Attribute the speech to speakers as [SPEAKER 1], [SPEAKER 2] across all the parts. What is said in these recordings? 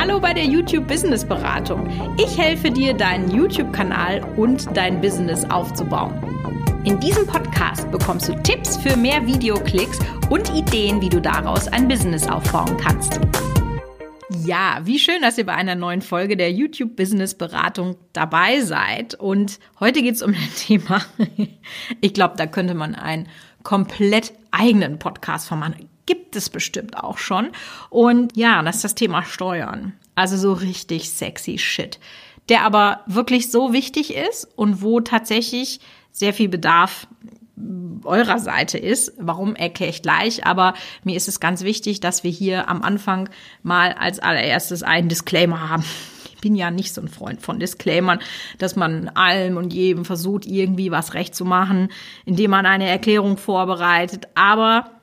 [SPEAKER 1] Hallo bei der YouTube Business Beratung. Ich helfe dir, deinen YouTube-Kanal und dein Business aufzubauen. In diesem Podcast bekommst du Tipps für mehr Videoklicks und Ideen, wie du daraus ein Business aufbauen kannst. Ja, wie schön, dass ihr bei einer neuen Folge der YouTube Business Beratung dabei seid. Und heute geht es um ein Thema. Ich glaube, da könnte man einen komplett eigenen Podcast von machen gibt es bestimmt auch schon. Und ja, das ist das Thema Steuern. Also so richtig sexy Shit. Der aber wirklich so wichtig ist und wo tatsächlich sehr viel Bedarf eurer Seite ist. Warum erkläre ich gleich, aber mir ist es ganz wichtig, dass wir hier am Anfang mal als allererstes einen Disclaimer haben. Ich bin ja nicht so ein Freund von Disclaimern, dass man allem und jedem versucht, irgendwie was recht zu machen, indem man eine Erklärung vorbereitet. Aber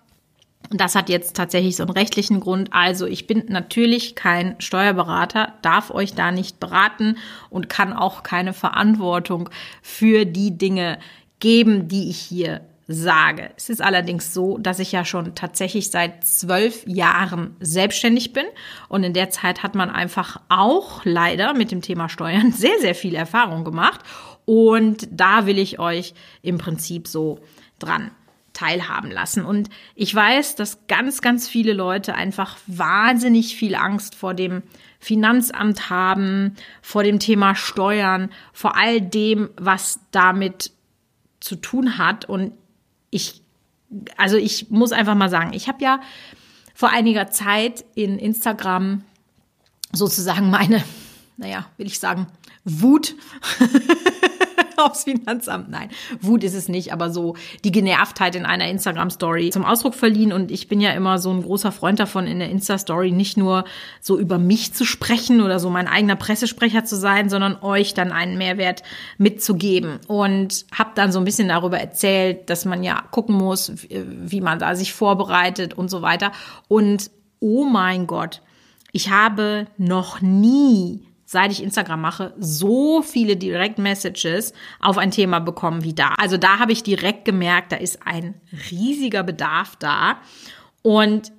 [SPEAKER 1] das hat jetzt tatsächlich so einen rechtlichen Grund. Also ich bin natürlich kein Steuerberater, darf euch da nicht beraten und kann auch keine Verantwortung für die Dinge geben, die ich hier sage. Es ist allerdings so, dass ich ja schon tatsächlich seit zwölf Jahren selbstständig bin und in der Zeit hat man einfach auch leider mit dem Thema Steuern sehr, sehr viel Erfahrung gemacht und da will ich euch im Prinzip so dran teilhaben lassen. Und ich weiß, dass ganz, ganz viele Leute einfach wahnsinnig viel Angst vor dem Finanzamt haben, vor dem Thema Steuern, vor all dem, was damit zu tun hat. Und ich, also ich muss einfach mal sagen, ich habe ja vor einiger Zeit in Instagram sozusagen meine, naja, will ich sagen, Wut aufs Finanzamt. Nein, Wut ist es nicht, aber so die Genervtheit in einer Instagram-Story zum Ausdruck verliehen. Und ich bin ja immer so ein großer Freund davon, in der Insta-Story nicht nur so über mich zu sprechen oder so mein eigener Pressesprecher zu sein, sondern euch dann einen Mehrwert mitzugeben. Und habe dann so ein bisschen darüber erzählt, dass man ja gucken muss, wie man da sich vorbereitet und so weiter. Und oh mein Gott, ich habe noch nie seit ich Instagram mache, so viele Direct-Messages auf ein Thema bekommen wie da. Also da habe ich direkt gemerkt, da ist ein riesiger Bedarf da. Und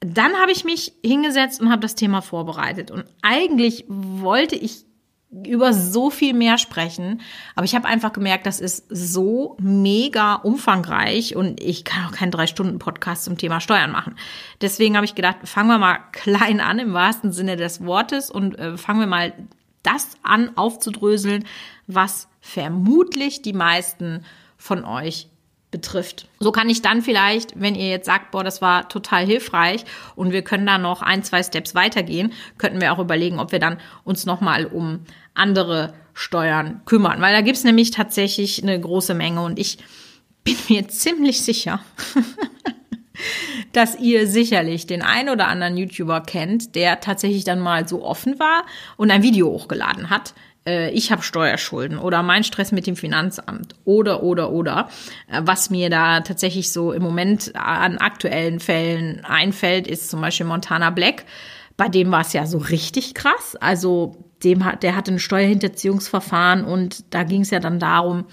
[SPEAKER 1] dann habe ich mich hingesetzt und habe das Thema vorbereitet. Und eigentlich wollte ich über so viel mehr sprechen. Aber ich habe einfach gemerkt, das ist so mega umfangreich und ich kann auch keinen drei Stunden Podcast zum Thema Steuern machen. Deswegen habe ich gedacht, fangen wir mal klein an im wahrsten Sinne des Wortes und äh, fangen wir mal das an aufzudröseln, was vermutlich die meisten von euch betrifft. So kann ich dann vielleicht, wenn ihr jetzt sagt, boah, das war total hilfreich und wir können da noch ein, zwei Steps weitergehen, könnten wir auch überlegen, ob wir dann uns nochmal um andere Steuern kümmern. Weil da gibt's nämlich tatsächlich eine große Menge und ich bin mir ziemlich sicher, dass ihr sicherlich den ein oder anderen YouTuber kennt, der tatsächlich dann mal so offen war und ein Video hochgeladen hat, äh, ich habe Steuerschulden oder mein Stress mit dem Finanzamt oder oder oder äh, was mir da tatsächlich so im Moment an aktuellen Fällen einfällt, ist zum Beispiel Montana Black. Bei dem war es ja so richtig krass. Also dem hat, der hatte ein Steuerhinterziehungsverfahren und da ging es ja dann darum,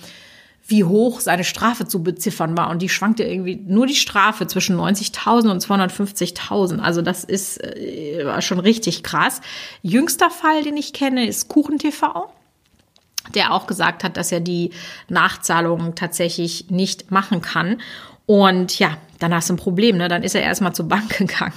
[SPEAKER 1] wie hoch seine Strafe zu beziffern war. Und die schwankte irgendwie nur die Strafe zwischen 90.000 und 250.000. Also das ist äh, schon richtig krass. Jüngster Fall, den ich kenne, ist KuchenTV der auch gesagt hat, dass er die Nachzahlungen tatsächlich nicht machen kann. Und ja, dann hast du ein Problem, ne? Dann ist er erstmal zur Bank gegangen.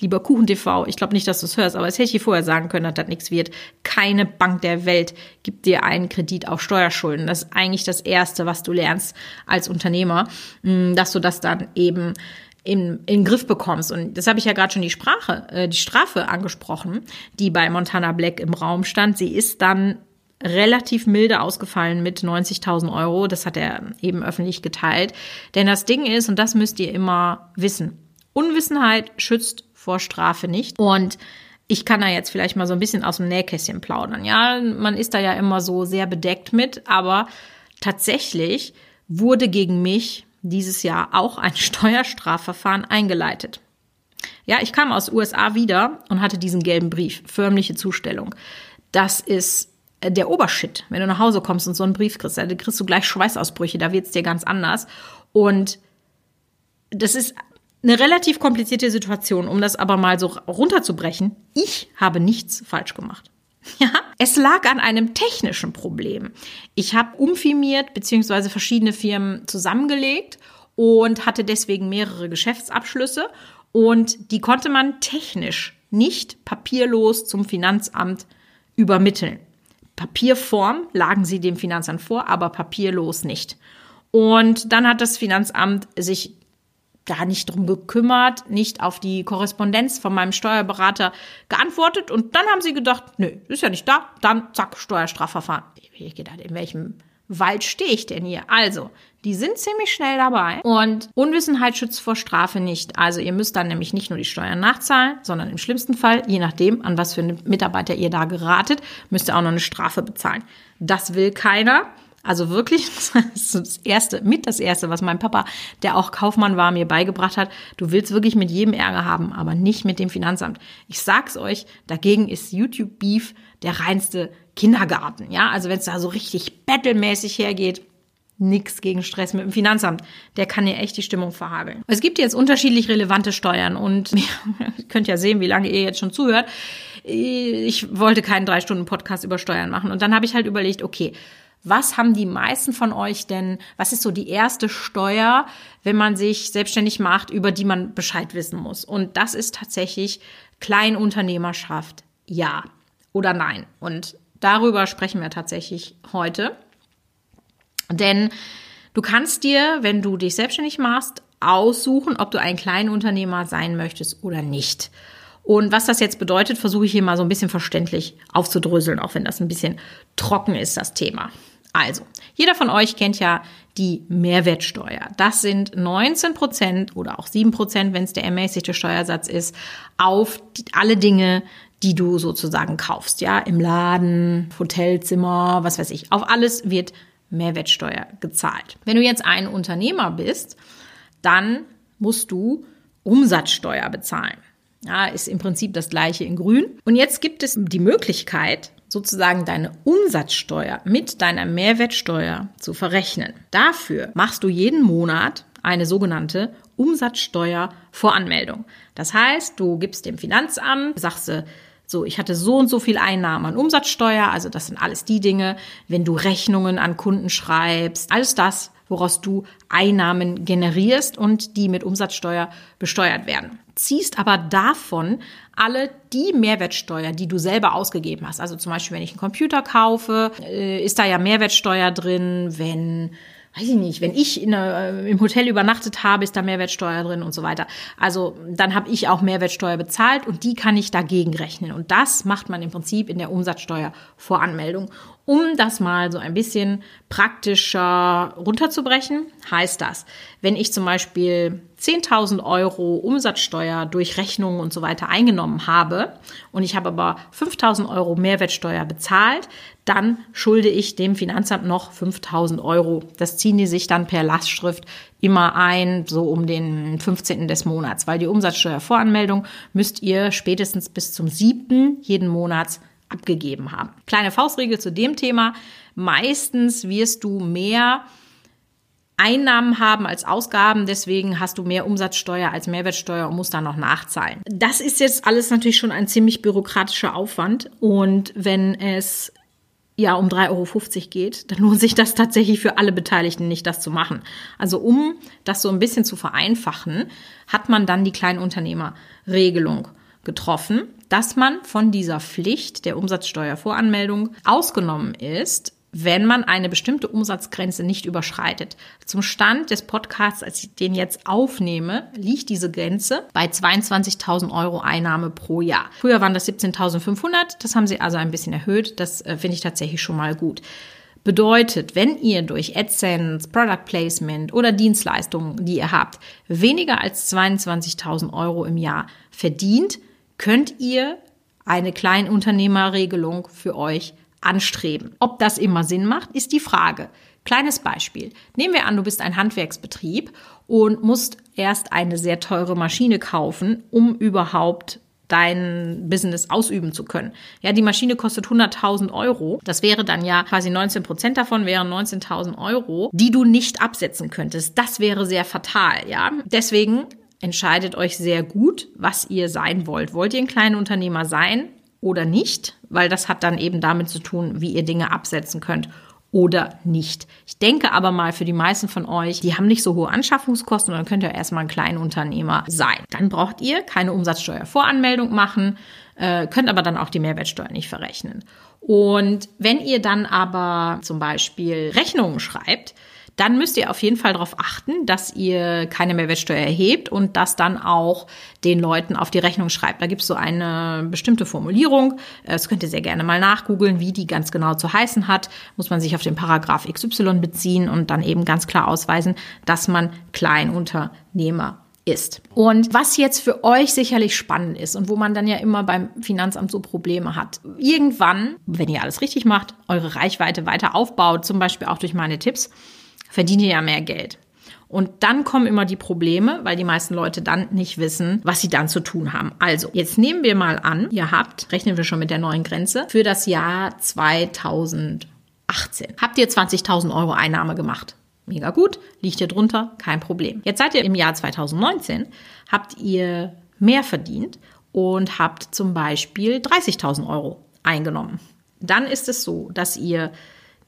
[SPEAKER 1] Lieber Kuchen TV, ich glaube nicht, dass du es hörst, aber es hätte ich dir vorher sagen können, dass das nichts wird. Keine Bank der Welt gibt dir einen Kredit auf Steuerschulden. Das ist eigentlich das Erste, was du lernst als Unternehmer, mm, dass du das dann eben in, in den Griff bekommst. Und das habe ich ja gerade schon die Sprache, äh, die Strafe angesprochen, die bei Montana Black im Raum stand. Sie ist dann relativ milde ausgefallen mit 90.000 Euro. Das hat er eben öffentlich geteilt. Denn das Ding ist, und das müsst ihr immer wissen, Unwissenheit schützt vor Strafe nicht. Und ich kann da jetzt vielleicht mal so ein bisschen aus dem Nähkästchen plaudern. Ja, man ist da ja immer so sehr bedeckt mit, aber tatsächlich wurde gegen mich dieses Jahr auch ein Steuerstrafverfahren eingeleitet. Ja, ich kam aus USA wieder und hatte diesen gelben Brief, förmliche Zustellung. Das ist der Obershit, wenn du nach Hause kommst und so einen Brief kriegst, da kriegst du gleich Schweißausbrüche, da wird's dir ganz anders. Und das ist eine relativ komplizierte Situation, um das aber mal so runterzubrechen. Ich habe nichts falsch gemacht. Ja, es lag an einem technischen Problem. Ich habe umfirmiert bzw. verschiedene Firmen zusammengelegt und hatte deswegen mehrere Geschäftsabschlüsse und die konnte man technisch nicht papierlos zum Finanzamt übermitteln. Papierform lagen sie dem Finanzamt vor, aber papierlos nicht. Und dann hat das Finanzamt sich da nicht drum gekümmert, nicht auf die Korrespondenz von meinem Steuerberater geantwortet und dann haben sie gedacht, nö, ist ja nicht da, dann zack, Steuerstrafverfahren. Ich gedacht, in welchem Wald stehe ich denn hier? Also, die sind ziemlich schnell dabei und Unwissenheit schützt vor Strafe nicht. Also ihr müsst dann nämlich nicht nur die Steuern nachzahlen, sondern im schlimmsten Fall, je nachdem, an was für einen Mitarbeiter ihr da geratet, müsst ihr auch noch eine Strafe bezahlen. Das will keiner. Also wirklich, das ist das erste, mit das erste, was mein Papa, der auch Kaufmann war, mir beigebracht hat. Du willst wirklich mit jedem Ärger haben, aber nicht mit dem Finanzamt. Ich sag's euch, dagegen ist YouTube Beef der reinste Kindergarten. Ja, also wenn es da so richtig battlemäßig hergeht, nix gegen Stress mit dem Finanzamt. Der kann dir echt die Stimmung verhageln. Es gibt jetzt unterschiedlich relevante Steuern und ihr könnt ja sehen, wie lange ihr jetzt schon zuhört. Ich wollte keinen drei Stunden Podcast über Steuern machen und dann habe ich halt überlegt, okay, was haben die meisten von euch denn, was ist so die erste Steuer, wenn man sich selbstständig macht, über die man Bescheid wissen muss? Und das ist tatsächlich Kleinunternehmerschaft. Ja oder nein. Und darüber sprechen wir tatsächlich heute. Denn du kannst dir, wenn du dich selbstständig machst, aussuchen, ob du ein Kleinunternehmer sein möchtest oder nicht. Und was das jetzt bedeutet, versuche ich hier mal so ein bisschen verständlich aufzudröseln, auch wenn das ein bisschen trocken ist, das Thema. Also, jeder von euch kennt ja die Mehrwertsteuer. Das sind 19 Prozent oder auch 7 Prozent, wenn es der ermäßigte Steuersatz ist, auf alle Dinge, die du sozusagen kaufst. Ja, im Laden, Hotelzimmer, was weiß ich. Auf alles wird Mehrwertsteuer gezahlt. Wenn du jetzt ein Unternehmer bist, dann musst du Umsatzsteuer bezahlen. Ja, ist im Prinzip das gleiche in grün. Und jetzt gibt es die Möglichkeit, sozusagen deine Umsatzsteuer mit deiner Mehrwertsteuer zu verrechnen. Dafür machst du jeden Monat eine sogenannte Umsatzsteuervoranmeldung. Das heißt, du gibst dem Finanzamt, sagst du, so, ich hatte so und so viel Einnahmen an Umsatzsteuer, also das sind alles die Dinge, wenn du Rechnungen an Kunden schreibst, alles das, woraus du Einnahmen generierst und die mit Umsatzsteuer besteuert werden. Ziehst aber davon alle die Mehrwertsteuer, die du selber ausgegeben hast. Also zum Beispiel, wenn ich einen Computer kaufe, äh, ist da ja Mehrwertsteuer drin, wenn weiß ich nicht, wenn ich in, äh, im Hotel übernachtet habe, ist da Mehrwertsteuer drin und so weiter. Also dann habe ich auch Mehrwertsteuer bezahlt und die kann ich dagegen rechnen. Und das macht man im Prinzip in der Umsatzsteuervoranmeldung. Um das mal so ein bisschen praktischer runterzubrechen, heißt das, wenn ich zum Beispiel 10.000 Euro Umsatzsteuer durch Rechnungen und so weiter eingenommen habe und ich habe aber 5.000 Euro Mehrwertsteuer bezahlt, dann schulde ich dem Finanzamt noch 5.000 Euro. Das ziehen die sich dann per Lastschrift immer ein, so um den 15. des Monats, weil die Umsatzsteuervoranmeldung müsst ihr spätestens bis zum 7. jeden Monats abgegeben haben. Kleine Faustregel zu dem Thema. Meistens wirst du mehr Einnahmen haben als Ausgaben, deswegen hast du mehr Umsatzsteuer als Mehrwertsteuer und musst dann noch nachzahlen. Das ist jetzt alles natürlich schon ein ziemlich bürokratischer Aufwand und wenn es ja um 3,50 Euro geht, dann lohnt sich das tatsächlich für alle Beteiligten nicht, das zu machen. Also um das so ein bisschen zu vereinfachen, hat man dann die Kleinunternehmerregelung getroffen, dass man von dieser Pflicht der Umsatzsteuervoranmeldung ausgenommen ist, wenn man eine bestimmte Umsatzgrenze nicht überschreitet. Zum Stand des Podcasts, als ich den jetzt aufnehme, liegt diese Grenze bei 22.000 Euro Einnahme pro Jahr. Früher waren das 17.500, das haben sie also ein bisschen erhöht. Das äh, finde ich tatsächlich schon mal gut. Bedeutet, wenn ihr durch AdSense, Product Placement oder Dienstleistungen, die ihr habt, weniger als 22.000 Euro im Jahr verdient, könnt ihr eine Kleinunternehmerregelung für euch anstreben. Ob das immer Sinn macht, ist die Frage. Kleines Beispiel. Nehmen wir an, du bist ein Handwerksbetrieb und musst erst eine sehr teure Maschine kaufen, um überhaupt dein Business ausüben zu können. Ja, die Maschine kostet 100.000 Euro. Das wäre dann ja quasi 19 Prozent davon wären 19.000 Euro, die du nicht absetzen könntest. Das wäre sehr fatal, ja. Deswegen entscheidet euch sehr gut, was ihr sein wollt. Wollt ihr ein kleiner Unternehmer sein oder nicht? Weil das hat dann eben damit zu tun, wie ihr Dinge absetzen könnt oder nicht. Ich denke aber mal für die meisten von euch, die haben nicht so hohe Anschaffungskosten und dann könnt ihr erstmal ein Kleinunternehmer sein. Dann braucht ihr keine Umsatzsteuervoranmeldung machen, äh, könnt aber dann auch die Mehrwertsteuer nicht verrechnen. Und wenn ihr dann aber zum Beispiel Rechnungen schreibt, dann müsst ihr auf jeden Fall darauf achten, dass ihr keine Mehrwertsteuer erhebt und das dann auch den Leuten auf die Rechnung schreibt. Da gibt es so eine bestimmte Formulierung. Das könnt ihr sehr gerne mal nachgoogeln, wie die ganz genau zu heißen hat. Muss man sich auf den Paragraph XY beziehen und dann eben ganz klar ausweisen, dass man Kleinunternehmer ist. Und was jetzt für euch sicherlich spannend ist und wo man dann ja immer beim Finanzamt so Probleme hat. Irgendwann, wenn ihr alles richtig macht, eure Reichweite weiter aufbaut, zum Beispiel auch durch meine Tipps, verdient ihr ja mehr Geld. Und dann kommen immer die Probleme, weil die meisten Leute dann nicht wissen, was sie dann zu tun haben. Also, jetzt nehmen wir mal an, ihr habt, rechnen wir schon mit der neuen Grenze, für das Jahr 2018. Habt ihr 20.000 Euro Einnahme gemacht? Mega gut, liegt ihr drunter, kein Problem. Jetzt seid ihr im Jahr 2019, habt ihr mehr verdient und habt zum Beispiel 30.000 Euro eingenommen. Dann ist es so, dass ihr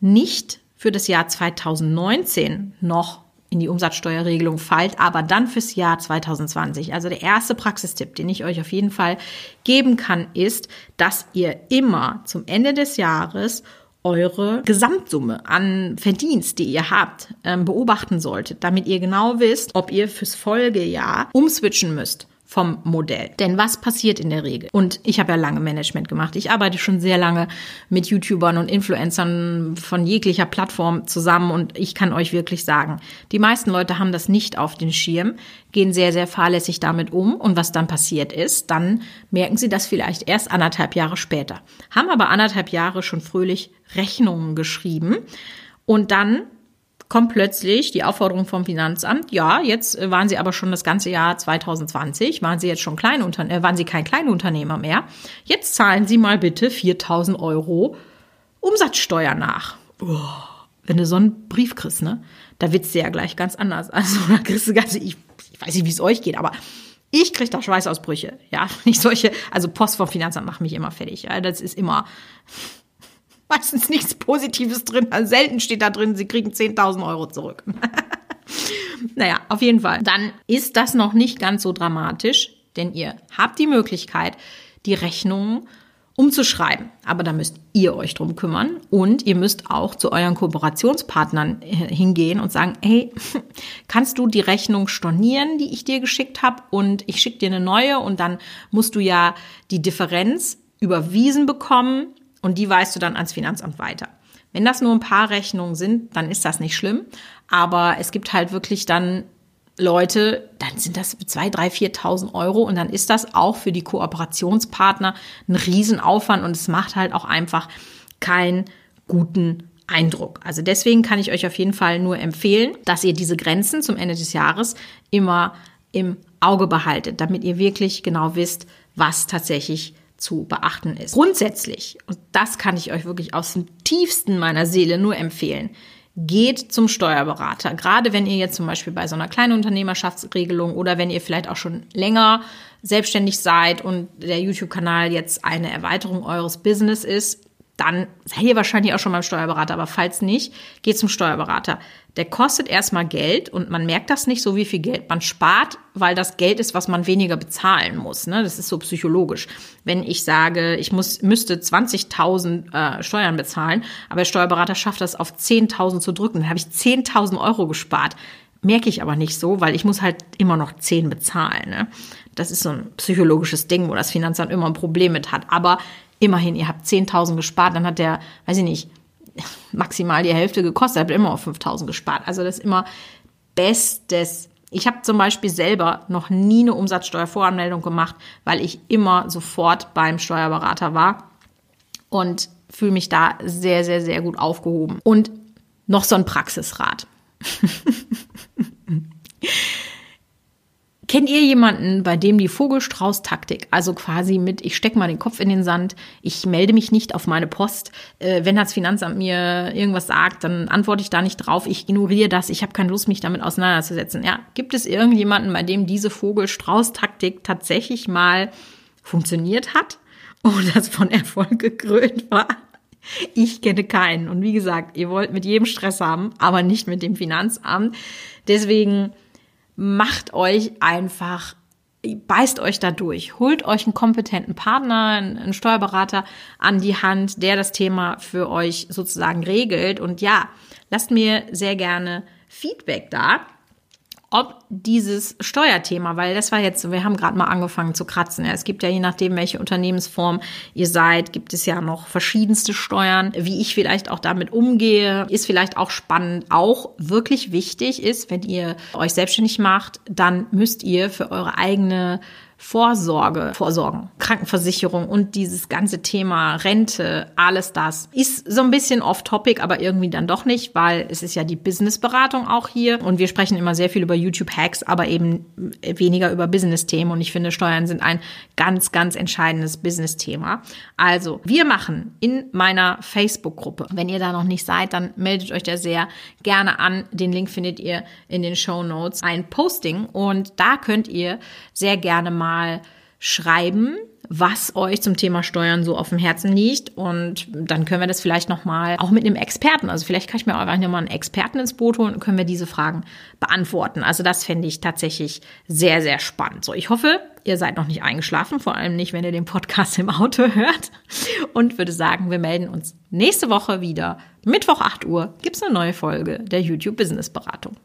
[SPEAKER 1] nicht für das Jahr 2019 noch in die Umsatzsteuerregelung fallt, aber dann fürs Jahr 2020. Also der erste Praxistipp, den ich euch auf jeden Fall geben kann, ist, dass ihr immer zum Ende des Jahres eure Gesamtsumme an Verdienst, die ihr habt, ähm, beobachten solltet, damit ihr genau wisst, ob ihr fürs Folgejahr umswitchen müsst vom Modell. Denn was passiert in der Regel? Und ich habe ja lange Management gemacht. Ich arbeite schon sehr lange mit YouTubern und Influencern von jeglicher Plattform zusammen und ich kann euch wirklich sagen, die meisten Leute haben das nicht auf den Schirm, gehen sehr, sehr fahrlässig damit um und was dann passiert ist, dann merken sie das vielleicht erst anderthalb Jahre später. Haben aber anderthalb Jahre schon fröhlich Rechnungen geschrieben und dann kommt plötzlich die Aufforderung vom Finanzamt, ja, jetzt äh, waren Sie aber schon das ganze Jahr 2020, waren Sie jetzt schon Kleinunter äh, waren Sie kein Kleinunternehmer mehr. Jetzt zahlen Sie mal bitte 4000 Euro Umsatzsteuer nach. Oh, wenn du so einen Brief kriegst, ne, da wird's ja gleich ganz anders. Also da kriegst du ganz, ich, ich weiß nicht, wie es euch geht, aber ich krieg da Schweißausbrüche. Ja, nicht solche, also Post vom Finanzamt macht mich immer fertig. Ja, das ist immer, meistens nichts Positives drin. Also selten steht da drin, sie kriegen 10.000 Euro zurück. naja, auf jeden Fall. Dann ist das noch nicht ganz so dramatisch, denn ihr habt die Möglichkeit, die Rechnungen umzuschreiben. Aber da müsst ihr euch drum kümmern und ihr müsst auch zu euren Kooperationspartnern hingehen und sagen, hey, kannst du die Rechnung stornieren, die ich dir geschickt habe und ich schicke dir eine neue und dann musst du ja die Differenz überwiesen bekommen und die weißt du dann ans Finanzamt weiter. Wenn das nur ein paar Rechnungen sind, dann ist das nicht schlimm. Aber es gibt halt wirklich dann Leute, dann sind das zwei, drei, viertausend Euro und dann ist das auch für die Kooperationspartner ein Riesenaufwand und es macht halt auch einfach keinen guten Eindruck. Also deswegen kann ich euch auf jeden Fall nur empfehlen, dass ihr diese Grenzen zum Ende des Jahres immer im Auge behaltet, damit ihr wirklich genau wisst, was tatsächlich zu beachten ist. Grundsätzlich, und das kann ich euch wirklich aus dem tiefsten meiner Seele nur empfehlen, geht zum Steuerberater. Gerade wenn ihr jetzt zum Beispiel bei so einer kleinen Unternehmerschaftsregelung oder wenn ihr vielleicht auch schon länger selbstständig seid und der YouTube-Kanal jetzt eine Erweiterung eures Business ist, dann seid ihr wahrscheinlich auch schon beim Steuerberater. Aber falls nicht, geht zum Steuerberater. Der kostet erstmal Geld und man merkt das nicht so, wie viel Geld man spart, weil das Geld ist, was man weniger bezahlen muss. Ne? Das ist so psychologisch. Wenn ich sage, ich muss, müsste 20.000 äh, Steuern bezahlen, aber der Steuerberater schafft das auf 10.000 zu drücken, dann habe ich 10.000 Euro gespart. Merke ich aber nicht so, weil ich muss halt immer noch 10 bezahlen. Ne? Das ist so ein psychologisches Ding, wo das Finanzamt immer ein Problem mit hat. Aber immerhin, ihr habt 10.000 gespart, dann hat der, weiß ich nicht, maximal die Hälfte gekostet, habt immer auf 5.000 gespart. Also das ist immer bestes. Ich habe zum Beispiel selber noch nie eine Umsatzsteuervoranmeldung gemacht, weil ich immer sofort beim Steuerberater war und fühle mich da sehr, sehr, sehr gut aufgehoben. Und noch so ein Praxisrat. Kennt ihr jemanden, bei dem die Vogelstrauß-Taktik, also quasi mit, ich stecke mal den Kopf in den Sand, ich melde mich nicht auf meine Post, äh, wenn das Finanzamt mir irgendwas sagt, dann antworte ich da nicht drauf, ich ignoriere das, ich habe keine Lust, mich damit auseinanderzusetzen. Ja, gibt es irgendjemanden, bei dem diese Vogelstrauß-Taktik tatsächlich mal funktioniert hat und das von Erfolg gekrönt war? Ich kenne keinen. Und wie gesagt, ihr wollt mit jedem Stress haben, aber nicht mit dem Finanzamt. Deswegen macht euch einfach beißt euch da durch, holt euch einen kompetenten Partner, einen Steuerberater an die Hand, der das Thema für euch sozusagen regelt. Und ja, lasst mir sehr gerne Feedback da ob dieses Steuerthema, weil das war jetzt, wir haben gerade mal angefangen zu kratzen. Es gibt ja je nachdem, welche Unternehmensform ihr seid, gibt es ja noch verschiedenste Steuern. Wie ich vielleicht auch damit umgehe, ist vielleicht auch spannend. Auch wirklich wichtig ist, wenn ihr euch selbstständig macht, dann müsst ihr für eure eigene Vorsorge, Vorsorgen, Krankenversicherung und dieses ganze Thema Rente, alles das ist so ein bisschen off-topic, aber irgendwie dann doch nicht, weil es ist ja die Businessberatung auch hier und wir sprechen immer sehr viel über YouTube-Hacks, aber eben weniger über Business-Themen und ich finde, Steuern sind ein ganz, ganz entscheidendes Business-Thema. Also, wir machen in meiner Facebook-Gruppe, wenn ihr da noch nicht seid, dann meldet euch da sehr gerne an. Den Link findet ihr in den Show Notes. Ein Posting und da könnt ihr sehr gerne mal mal schreiben, was euch zum Thema Steuern so auf dem Herzen liegt. Und dann können wir das vielleicht nochmal auch mit einem Experten, also vielleicht kann ich mir einfach nochmal einen Experten ins Boot holen und können wir diese Fragen beantworten. Also das fände ich tatsächlich sehr, sehr spannend. So, ich hoffe, ihr seid noch nicht eingeschlafen, vor allem nicht, wenn ihr den Podcast im Auto hört. Und würde sagen, wir melden uns nächste Woche wieder. Mittwoch 8 Uhr gibt es eine neue Folge der YouTube Business Beratung.